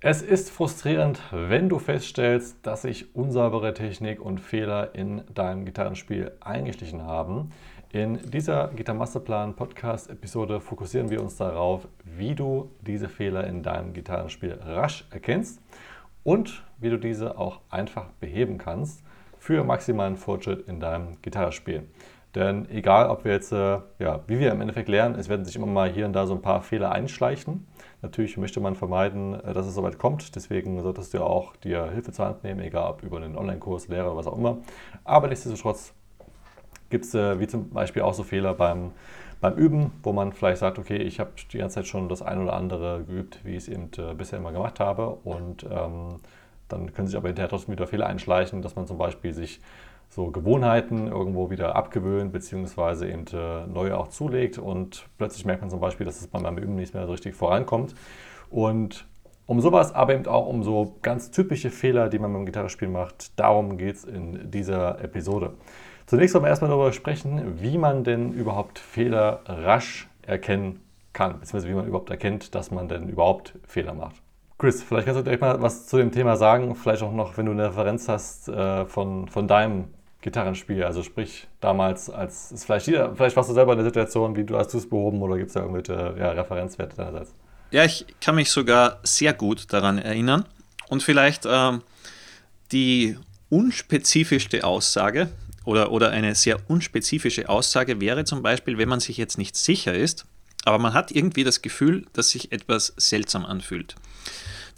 Es ist frustrierend, wenn du feststellst, dass sich unsaubere Technik und Fehler in deinem Gitarrenspiel eingeschlichen haben. In dieser Gitar Masterplan Podcast Episode fokussieren wir uns darauf, wie du diese Fehler in deinem Gitarrenspiel rasch erkennst und wie du diese auch einfach beheben kannst für maximalen Fortschritt in deinem Gitarrespiel. Denn egal, ob wir jetzt, äh, ja, wie wir im Endeffekt lernen, es werden sich immer mal hier und da so ein paar Fehler einschleichen. Natürlich möchte man vermeiden, äh, dass es soweit kommt. Deswegen solltest du auch dir Hilfe zur Hand nehmen, egal ob über einen Online-Kurs, Lehrer, was auch immer. Aber nichtsdestotrotz gibt es äh, wie zum Beispiel auch so Fehler beim, beim Üben, wo man vielleicht sagt, okay, ich habe die ganze Zeit schon das ein oder andere geübt, wie ich es eben bisher immer gemacht habe. Und ähm, dann können sich aber hinterher trotzdem wieder Fehler einschleichen, dass man zum Beispiel sich so Gewohnheiten irgendwo wieder abgewöhnt, beziehungsweise eben äh, neue auch zulegt und plötzlich merkt man zum Beispiel, dass es beim Üben nicht mehr so richtig vorankommt. Und um sowas, aber eben auch um so ganz typische Fehler, die man beim Gitarrespielen macht, darum geht es in dieser Episode. Zunächst wollen wir erstmal darüber sprechen, wie man denn überhaupt Fehler rasch erkennen kann, beziehungsweise wie man überhaupt erkennt, dass man denn überhaupt Fehler macht. Chris, vielleicht kannst du direkt mal was zu dem Thema sagen, vielleicht auch noch, wenn du eine Referenz hast äh, von, von deinem Gitarrenspiel? Also sprich, damals als vielleicht, jeder, vielleicht warst du selber in der Situation, wie du hast du es behoben oder gibt es da irgendwelche ja, Referenzwerte deinerseits? Ja, ich kann mich sogar sehr gut daran erinnern. Und vielleicht ähm, die unspezifischste Aussage oder, oder eine sehr unspezifische Aussage wäre zum Beispiel, wenn man sich jetzt nicht sicher ist, aber man hat irgendwie das Gefühl, dass sich etwas seltsam anfühlt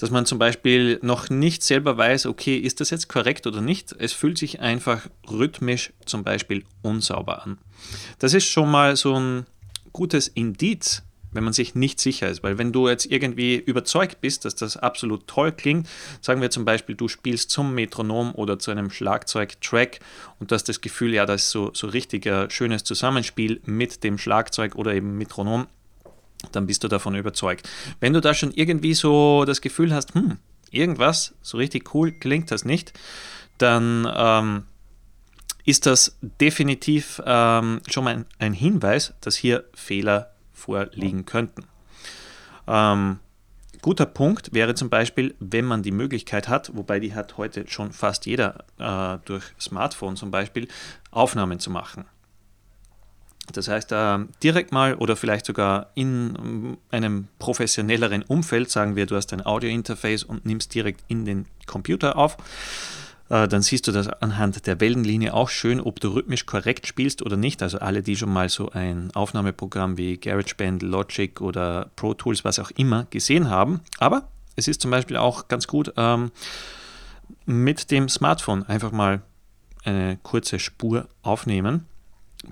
dass man zum Beispiel noch nicht selber weiß, okay, ist das jetzt korrekt oder nicht. Es fühlt sich einfach rhythmisch zum Beispiel unsauber an. Das ist schon mal so ein gutes Indiz, wenn man sich nicht sicher ist. Weil wenn du jetzt irgendwie überzeugt bist, dass das absolut toll klingt, sagen wir zum Beispiel, du spielst zum Metronom oder zu einem Schlagzeug-Track und du hast das Gefühl, ja, das ist so, so richtiger schönes Zusammenspiel mit dem Schlagzeug oder eben Metronom, dann bist du davon überzeugt. Wenn du da schon irgendwie so das Gefühl hast, hm, irgendwas, so richtig cool klingt das nicht, dann ähm, ist das definitiv ähm, schon mal ein, ein, Hinweis, dass hier Fehler vorliegen könnten. Ähm, guter Punkt wäre zum Beispiel, wenn man die Möglichkeit hat, wobei die hat heute schon fast jeder äh, durch Smartphone zum Beispiel, Aufnahmen zu machen. Das heißt, direkt mal oder vielleicht sogar in ähm, einem professionelleren Umfeld, sagen wir, du hast ein Audio-Interface und nimmst direkt in den Computer auf, äh, dann siehst du das anhand der Wellenlinie auch schön, ob du rhythmisch korrekt spielst oder nicht. Also alle, die schon mal so ein Aufnahmeprogramm wie GarageBand, Logic oder Pro Tools, was auch immer, gesehen haben. Aber es ist zum Beispiel auch ganz gut ähm, mit dem Smartphone einfach mal eine kurze Spur aufnehmen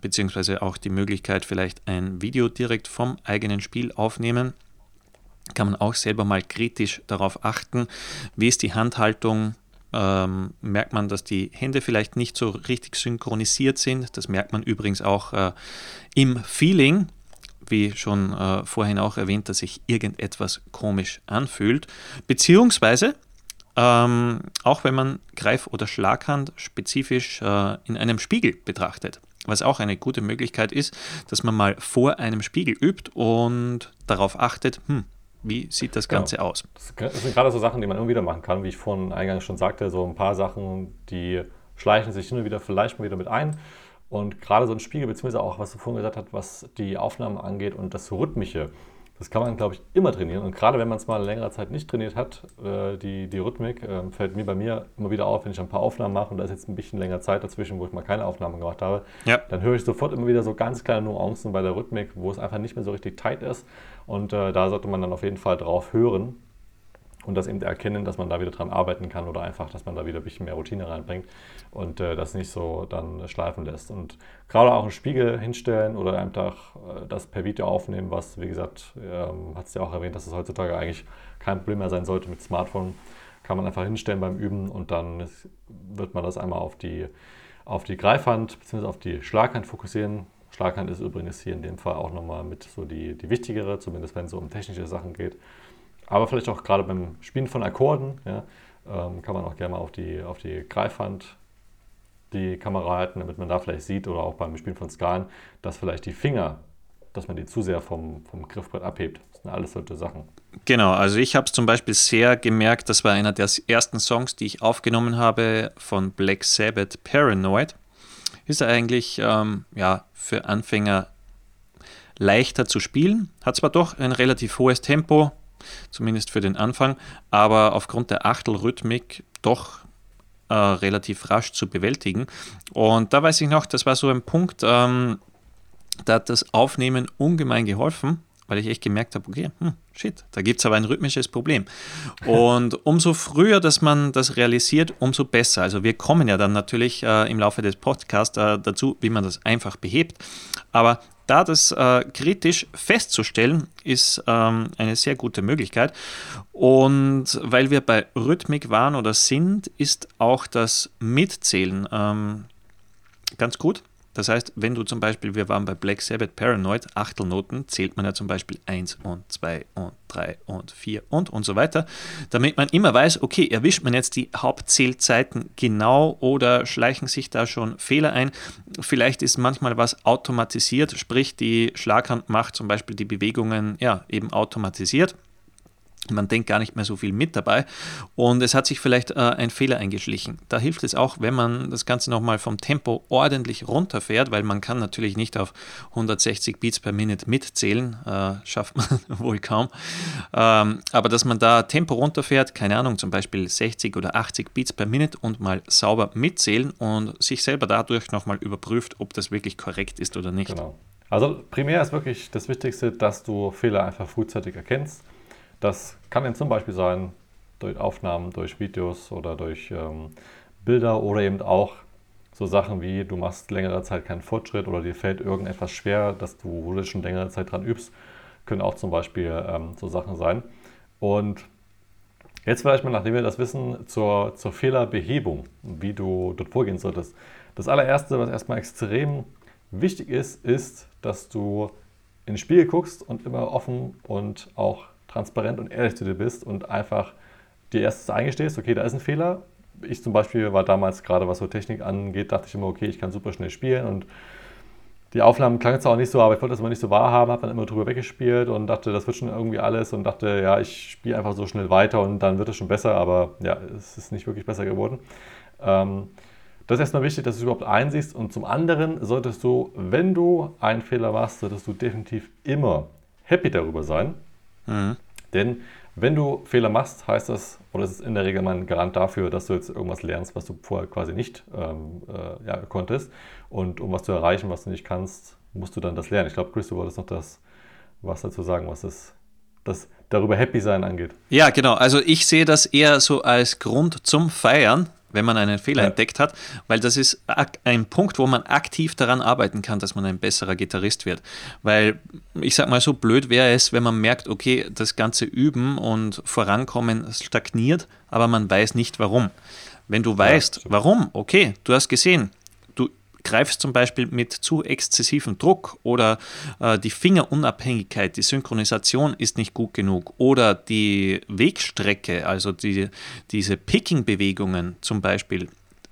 beziehungsweise auch die Möglichkeit, vielleicht ein Video direkt vom eigenen Spiel aufnehmen. Kann man auch selber mal kritisch darauf achten, wie ist die Handhaltung, ähm, merkt man, dass die Hände vielleicht nicht so richtig synchronisiert sind. Das merkt man übrigens auch äh, im Feeling, wie schon äh, vorhin auch erwähnt, dass sich irgendetwas komisch anfühlt. Beziehungsweise, ähm, auch wenn man Greif- oder Schlaghand spezifisch äh, in einem Spiegel betrachtet was auch eine gute Möglichkeit ist, dass man mal vor einem Spiegel übt und darauf achtet, hm, wie sieht das Ganze genau. aus? Das sind gerade so Sachen, die man immer wieder machen kann, wie ich vorhin eingangs schon sagte, so ein paar Sachen, die schleichen sich hin und wieder vielleicht mal wieder mit ein. Und gerade so ein Spiegel, beziehungsweise auch, was du vorhin gesagt hast, was die Aufnahmen angeht und das Rhythmische, das kann man, glaube ich, immer trainieren. Und gerade wenn man es mal längere Zeit nicht trainiert hat, äh, die, die Rhythmik, äh, fällt mir bei mir immer wieder auf, wenn ich ein paar Aufnahmen mache und da ist jetzt ein bisschen länger Zeit dazwischen, wo ich mal keine Aufnahmen gemacht habe, ja. dann höre ich sofort immer wieder so ganz kleine Nuancen bei der Rhythmik, wo es einfach nicht mehr so richtig tight ist. Und äh, da sollte man dann auf jeden Fall drauf hören und das eben erkennen, dass man da wieder dran arbeiten kann oder einfach, dass man da wieder ein bisschen mehr Routine reinbringt und äh, das nicht so dann schleifen lässt. Und gerade auch einen Spiegel hinstellen oder einfach äh, das per Video aufnehmen, was, wie gesagt, ähm, hat es ja auch erwähnt, dass es heutzutage eigentlich kein Problem mehr sein sollte mit Smartphone. Kann man einfach hinstellen beim Üben und dann wird man das einmal auf die, auf die Greifhand bzw. auf die Schlaghand fokussieren. Schlaghand ist übrigens hier in dem Fall auch nochmal mit so die, die wichtigere, zumindest wenn es so um technische Sachen geht. Aber vielleicht auch gerade beim Spielen von Akkorden ja, ähm, kann man auch gerne mal auf die, auf die Greifhand die Kamera halten, damit man da vielleicht sieht oder auch beim Spielen von Skalen, dass vielleicht die Finger dass man die zu sehr vom, vom Griffbrett abhebt. Das sind alles solche Sachen. Genau, also ich habe es zum Beispiel sehr gemerkt, das war einer der ersten Songs, die ich aufgenommen habe von Black Sabbath, Paranoid. Ist eigentlich ähm, ja, für Anfänger leichter zu spielen, hat zwar doch ein relativ hohes Tempo, zumindest für den Anfang, aber aufgrund der Achtelrhythmik doch äh, relativ rasch zu bewältigen. Und da weiß ich noch, das war so ein Punkt, ähm, da hat das Aufnehmen ungemein geholfen, weil ich echt gemerkt habe, okay, hm, shit, da gibt es aber ein rhythmisches Problem. Und umso früher, dass man das realisiert, umso besser. Also wir kommen ja dann natürlich äh, im Laufe des Podcasts äh, dazu, wie man das einfach behebt. Aber da das äh, kritisch festzustellen, ist ähm, eine sehr gute Möglichkeit. Und weil wir bei Rhythmik waren oder sind, ist auch das Mitzählen ähm, ganz gut. Das heißt, wenn du zum Beispiel, wir waren bei Black Sabbath Paranoid, Achtelnoten, zählt man ja zum Beispiel 1 und 2 und 3 und 4 und und so weiter, damit man immer weiß, okay, erwischt man jetzt die Hauptzählzeiten genau oder schleichen sich da schon Fehler ein. Vielleicht ist manchmal was automatisiert, sprich die Schlaghand macht zum Beispiel die Bewegungen ja eben automatisiert. Man denkt gar nicht mehr so viel mit dabei und es hat sich vielleicht äh, ein Fehler eingeschlichen. Da hilft es auch, wenn man das Ganze nochmal vom Tempo ordentlich runterfährt, weil man kann natürlich nicht auf 160 Beats per Minute mitzählen, äh, schafft man wohl kaum. Ähm, aber dass man da Tempo runterfährt, keine Ahnung, zum Beispiel 60 oder 80 Beats per Minute und mal sauber mitzählen und sich selber dadurch nochmal überprüft, ob das wirklich korrekt ist oder nicht. Genau. Also primär ist wirklich das Wichtigste, dass du Fehler einfach frühzeitig erkennst das kann dann zum Beispiel sein durch Aufnahmen, durch Videos oder durch ähm, Bilder oder eben auch so Sachen wie du machst längere Zeit keinen Fortschritt oder dir fällt irgendetwas schwer, dass du, wo du schon längere Zeit dran übst, können auch zum Beispiel ähm, so Sachen sein. Und jetzt vielleicht mal, nachdem wir das wissen, zur, zur Fehlerbehebung, wie du dort vorgehen solltest. Das allererste, was erstmal extrem wichtig ist, ist, dass du ins Spiel guckst und immer offen und auch transparent und ehrlich zu dir bist und einfach dir erst eingestehst, okay, da ist ein Fehler. Ich zum Beispiel war damals gerade, was so Technik angeht, dachte ich immer, okay, ich kann super schnell spielen und die Aufnahmen klangen zwar auch nicht so, aber ich wollte das immer nicht so wahrhaben, habe dann immer drüber weggespielt und dachte, das wird schon irgendwie alles und dachte, ja, ich spiele einfach so schnell weiter und dann wird es schon besser, aber ja, es ist nicht wirklich besser geworden. Ähm, das ist erstmal wichtig, dass du es überhaupt einsiehst und zum anderen solltest du, wenn du einen Fehler machst, solltest du definitiv immer happy darüber sein, Mhm. Denn wenn du Fehler machst, heißt das, oder es ist in der Regel mal ein Garant dafür, dass du jetzt irgendwas lernst, was du vorher quasi nicht ähm, äh, ja, konntest. Und um was zu erreichen, was du nicht kannst, musst du dann das lernen. Ich glaube, Chris, du wolltest noch das was dazu sagen, was das, das darüber happy sein angeht. Ja, genau. Also ich sehe das eher so als Grund zum Feiern, wenn man einen Fehler ja. entdeckt hat, weil das ist ein Punkt, wo man aktiv daran arbeiten kann, dass man ein besserer Gitarrist wird. Weil ich sag mal so blöd wäre es, wenn man merkt, okay, das ganze Üben und Vorankommen stagniert, aber man weiß nicht warum. Wenn du weißt, ja, warum, okay, du hast gesehen, greifst zum Beispiel mit zu exzessivem Druck oder äh, die Fingerunabhängigkeit, die Synchronisation ist nicht gut genug oder die Wegstrecke, also die, diese Picking-Bewegungen zum Beispiel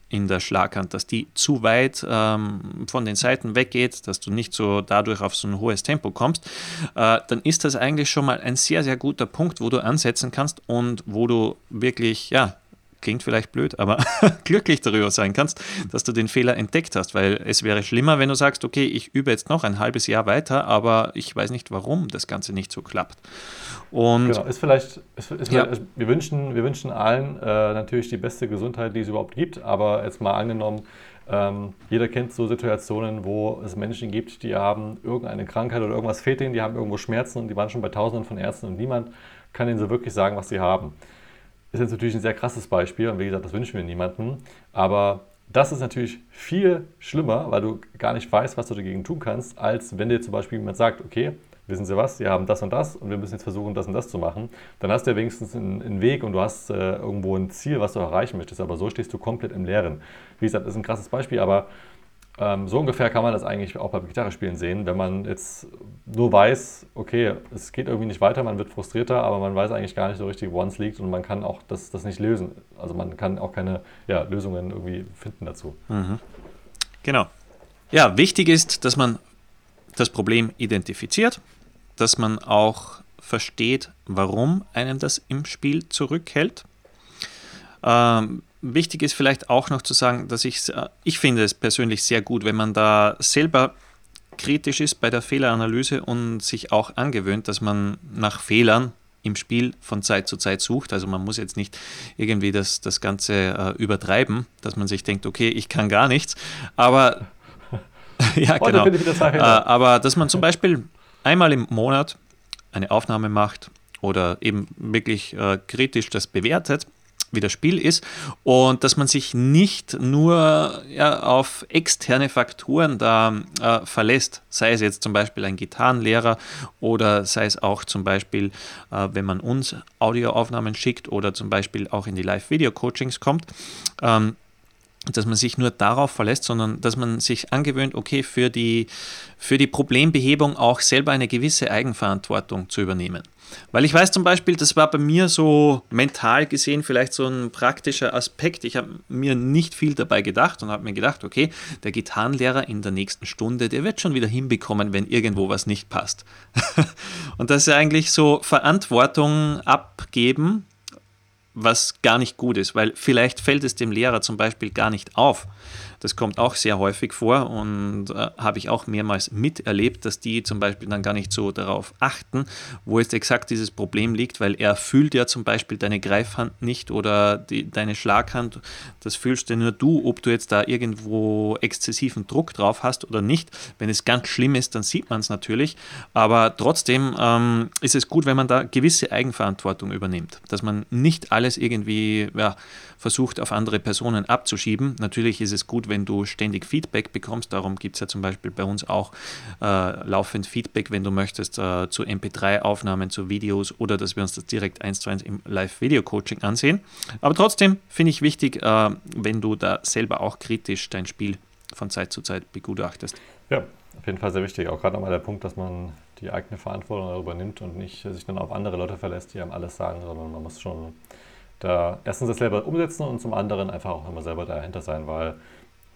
in der Schlaghand, dass die zu weit ähm, von den Seiten weggeht, dass du nicht so dadurch auf so ein hohes Tempo kommst, äh, dann ist das eigentlich schon mal ein sehr, sehr guter Punkt, wo du ansetzen kannst und wo du wirklich, ja, klingt vielleicht blöd, aber glücklich darüber sein kannst, dass du den Fehler entdeckt hast, weil es wäre schlimmer, wenn du sagst, okay, ich übe jetzt noch ein halbes Jahr weiter, aber ich weiß nicht, warum das Ganze nicht so klappt. Und genau, ist vielleicht, ist, ist ja. vielleicht wir, wünschen, wir wünschen allen äh, natürlich die beste Gesundheit, die es überhaupt gibt, aber jetzt mal angenommen, ähm, jeder kennt so Situationen, wo es Menschen gibt, die haben irgendeine Krankheit oder irgendwas fehlt ihnen, die haben irgendwo Schmerzen und die waren schon bei Tausenden von Ärzten und niemand kann ihnen so wirklich sagen, was sie haben ist jetzt natürlich ein sehr krasses Beispiel und wie gesagt, das wünschen wir niemandem. Aber das ist natürlich viel schlimmer, weil du gar nicht weißt, was du dagegen tun kannst, als wenn dir zum Beispiel jemand sagt, okay, wissen Sie was, Sie haben das und das und wir müssen jetzt versuchen, das und das zu machen. Dann hast du ja wenigstens einen, einen Weg und du hast äh, irgendwo ein Ziel, was du erreichen möchtest. Aber so stehst du komplett im Leeren. Wie gesagt, das ist ein krasses Beispiel, aber so ungefähr kann man das eigentlich auch beim Gitarrespielen sehen, wenn man jetzt nur weiß, okay, es geht irgendwie nicht weiter, man wird frustrierter, aber man weiß eigentlich gar nicht so richtig, woran es liegt und man kann auch das, das nicht lösen. Also man kann auch keine ja, Lösungen irgendwie finden dazu. Mhm. Genau. Ja, wichtig ist, dass man das Problem identifiziert, dass man auch versteht, warum einem das im Spiel zurückhält. Ähm, wichtig ist vielleicht auch noch zu sagen, dass ich, ich finde es persönlich sehr gut, wenn man da selber kritisch ist bei der Fehleranalyse und sich auch angewöhnt, dass man nach Fehlern im Spiel von Zeit zu Zeit sucht. Also man muss jetzt nicht irgendwie das, das Ganze äh, übertreiben, dass man sich denkt, okay, ich kann gar nichts. Aber ja, genau. Äh, aber dass man zum Beispiel einmal im Monat eine Aufnahme macht oder eben wirklich äh, kritisch das bewertet wie das Spiel ist und dass man sich nicht nur ja, auf externe Faktoren da äh, verlässt, sei es jetzt zum Beispiel ein Gitarrenlehrer oder sei es auch zum Beispiel, äh, wenn man uns Audioaufnahmen schickt oder zum Beispiel auch in die Live-Video-Coachings kommt. Ähm, dass man sich nur darauf verlässt, sondern dass man sich angewöhnt, okay, für die, für die Problembehebung auch selber eine gewisse Eigenverantwortung zu übernehmen. Weil ich weiß zum Beispiel, das war bei mir so mental gesehen vielleicht so ein praktischer Aspekt. Ich habe mir nicht viel dabei gedacht und habe mir gedacht, okay, der Gitarrenlehrer in der nächsten Stunde, der wird schon wieder hinbekommen, wenn irgendwo was nicht passt. und das ist eigentlich so Verantwortung abgeben, was gar nicht gut ist, weil vielleicht fällt es dem Lehrer zum Beispiel gar nicht auf, das kommt auch sehr häufig vor und äh, habe ich auch mehrmals miterlebt, dass die zum Beispiel dann gar nicht so darauf achten, wo jetzt exakt dieses Problem liegt, weil er fühlt ja zum Beispiel deine Greifhand nicht oder die, deine Schlaghand. Das fühlst ja nur du, ob du jetzt da irgendwo exzessiven Druck drauf hast oder nicht. Wenn es ganz schlimm ist, dann sieht man es natürlich. Aber trotzdem ähm, ist es gut, wenn man da gewisse Eigenverantwortung übernimmt, dass man nicht alles irgendwie ja, versucht auf andere Personen abzuschieben. Natürlich ist es gut, wenn du ständig Feedback bekommst. Darum gibt es ja zum Beispiel bei uns auch äh, laufend Feedback, wenn du möchtest, äh, zu MP3-Aufnahmen, zu Videos oder dass wir uns das direkt eins zu eins im Live-Video-Coaching ansehen. Aber trotzdem finde ich wichtig, äh, wenn du da selber auch kritisch dein Spiel von Zeit zu Zeit begutachtest. Ja, auf jeden Fall sehr wichtig. Auch gerade nochmal der Punkt, dass man die eigene Verantwortung darüber nimmt und nicht sich dann auf andere Leute verlässt, die einem alles sagen, sondern man muss schon da erstens das selber umsetzen und zum anderen einfach auch immer selber dahinter sein, weil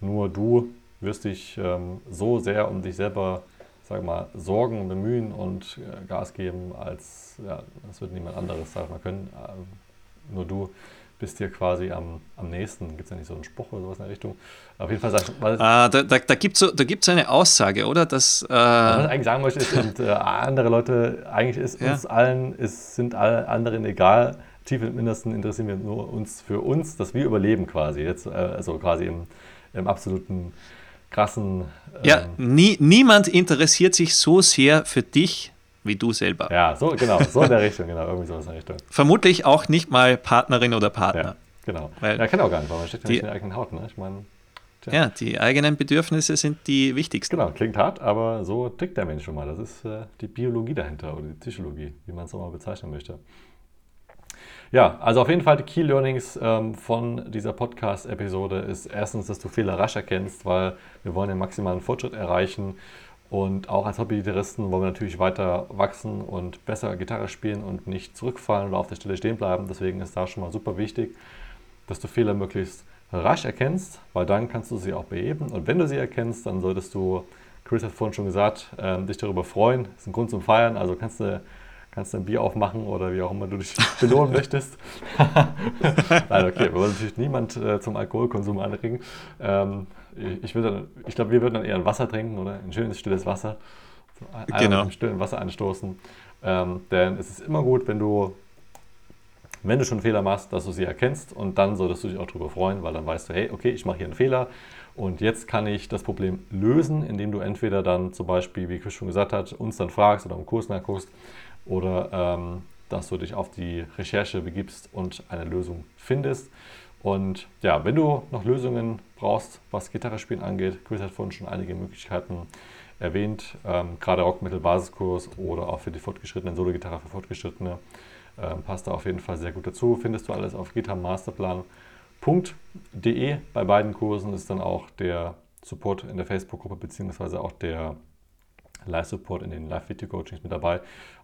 nur du wirst dich ähm, so sehr um dich selber, sag mal, sorgen, bemühen und äh, Gas geben, als ja, das wird niemand anderes, sag mal, können. Äh, nur du bist dir quasi am, am nächsten. Gibt es ja nicht so einen Spruch oder sowas in der Richtung? Auf jeden Fall sagst weil ah, Da, da, da gibt es so, eine Aussage, oder? Dass, äh, was ich eigentlich sagen möchte, ist, und, äh, andere Leute, eigentlich ist ja. uns allen, ist, sind alle anderen egal, tief im Innersten interessieren wir nur uns für uns, dass wir überleben quasi. Jetzt, äh, also quasi im, im absoluten krassen. Ähm, ja, nie, niemand interessiert sich so sehr für dich wie du selber. Ja, so genau, so in der Richtung, genau, irgendwie so in der Richtung. Vermutlich auch nicht mal Partnerin oder Partner. Ja, genau. Weil ja, kann auch gar nicht, weil man steht ja nicht in der eigenen Haut, ne? Ich meine. Ja, die eigenen Bedürfnisse sind die wichtigsten. Genau, klingt hart, aber so tickt der Mensch schon mal. Das ist äh, die Biologie dahinter oder die Psychologie, wie man es auch mal bezeichnen möchte. Ja, also auf jeden Fall die Key Learnings ähm, von dieser Podcast-Episode ist erstens, dass du Fehler rasch erkennst, weil wir wollen den maximalen Fortschritt erreichen. Und auch als Hobbygitarristen wollen wir natürlich weiter wachsen und besser Gitarre spielen und nicht zurückfallen oder auf der Stelle stehen bleiben. Deswegen ist da schon mal super wichtig, dass du Fehler möglichst rasch erkennst, weil dann kannst du sie auch beheben. Und wenn du sie erkennst, dann solltest du, Chris hat vorhin schon gesagt, ähm, dich darüber freuen. Das ist ein Grund zum Feiern. Also kannst du kannst du ein Bier aufmachen oder wie auch immer du dich belohnen möchtest. Nein, okay, wir wollen natürlich niemand äh, zum Alkoholkonsum anregen. Ähm, ich ich glaube, wir würden dann eher ein Wasser trinken oder ein schönes, stilles Wasser. So, genau. Mit stillen Wasser anstoßen. Ähm, denn es ist immer gut, wenn du, wenn du schon Fehler machst, dass du sie erkennst und dann solltest du dich auch darüber freuen, weil dann weißt du, hey, okay, ich mache hier einen Fehler und jetzt kann ich das Problem lösen, indem du entweder dann zum Beispiel, wie Chris schon gesagt hat, uns dann fragst oder im Kurs nachguckst, oder ähm, dass du dich auf die Recherche begibst und eine Lösung findest. Und ja, wenn du noch Lösungen brauchst, was Gitarre spielen angeht, Chris hat vorhin schon einige Möglichkeiten erwähnt, ähm, gerade Rockmittel-Basiskurs oder auch für die fortgeschrittenen Solo-Gitarre für Fortgeschrittene, ähm, passt da auf jeden Fall sehr gut dazu. Findest du alles auf gitarrenmasterplan.de. Bei beiden Kursen ist dann auch der Support in der Facebook-Gruppe beziehungsweise auch der Live-Support in den Live-Video-Coachings mit dabei.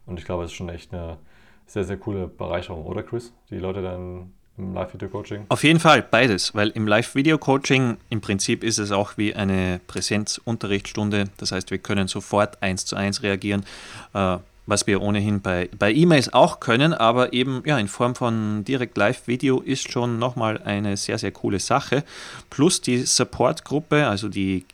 Und ich glaube, es ist schon echt eine sehr, sehr coole Bereicherung, oder Chris? Die Leute dann im Live-Video-Coaching? Auf jeden Fall beides, weil im Live-Video-Coaching im Prinzip ist es auch wie eine Präsenzunterrichtsstunde. Das heißt, wir können sofort eins zu eins reagieren, äh, was wir ohnehin bei, bei E-Mails auch können, aber eben ja, in Form von direkt Live-Video ist schon nochmal eine sehr, sehr coole Sache. Plus die Support-Gruppe, also die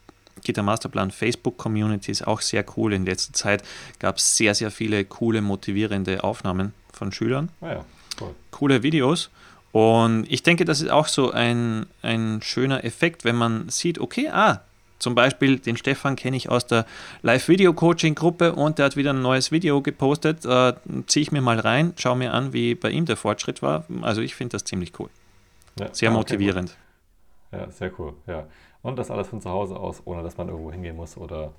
Gitter Masterplan Facebook Community ist auch sehr cool. In letzter Zeit gab es sehr, sehr viele coole, motivierende Aufnahmen von Schülern. Ah ja, cool. Coole Videos. Und ich denke, das ist auch so ein, ein schöner Effekt, wenn man sieht, okay, ah, zum Beispiel den Stefan kenne ich aus der Live-Video-Coaching-Gruppe und der hat wieder ein neues Video gepostet. Äh, Ziehe ich mir mal rein, schaue mir an, wie bei ihm der Fortschritt war. Also ich finde das ziemlich cool. Ja. Sehr Ah, okay, motivierend. gut. Ja, sehr cool. Ja. Und das alles von zu Hause aus, ohne dass man irgendwo hingehen muss oder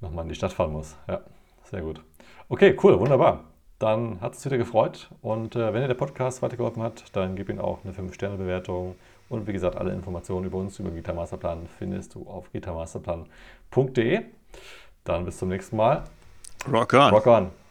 nochmal in die Stadt fahren muss. Ja, sehr gut. Okay, cool, wunderbar. Dann hat es wieder gefreut. Und äh, wenn dir der Podcast weitergeholfen hat, dann gib ihm auch eine 5-Sterne-Bewertung. Und wie gesagt, alle Informationen über uns, über Gitar Masterplan, findest du auf gitarmasterplan.de. Dann bis zum nächsten Mal. Rock on! Rock on!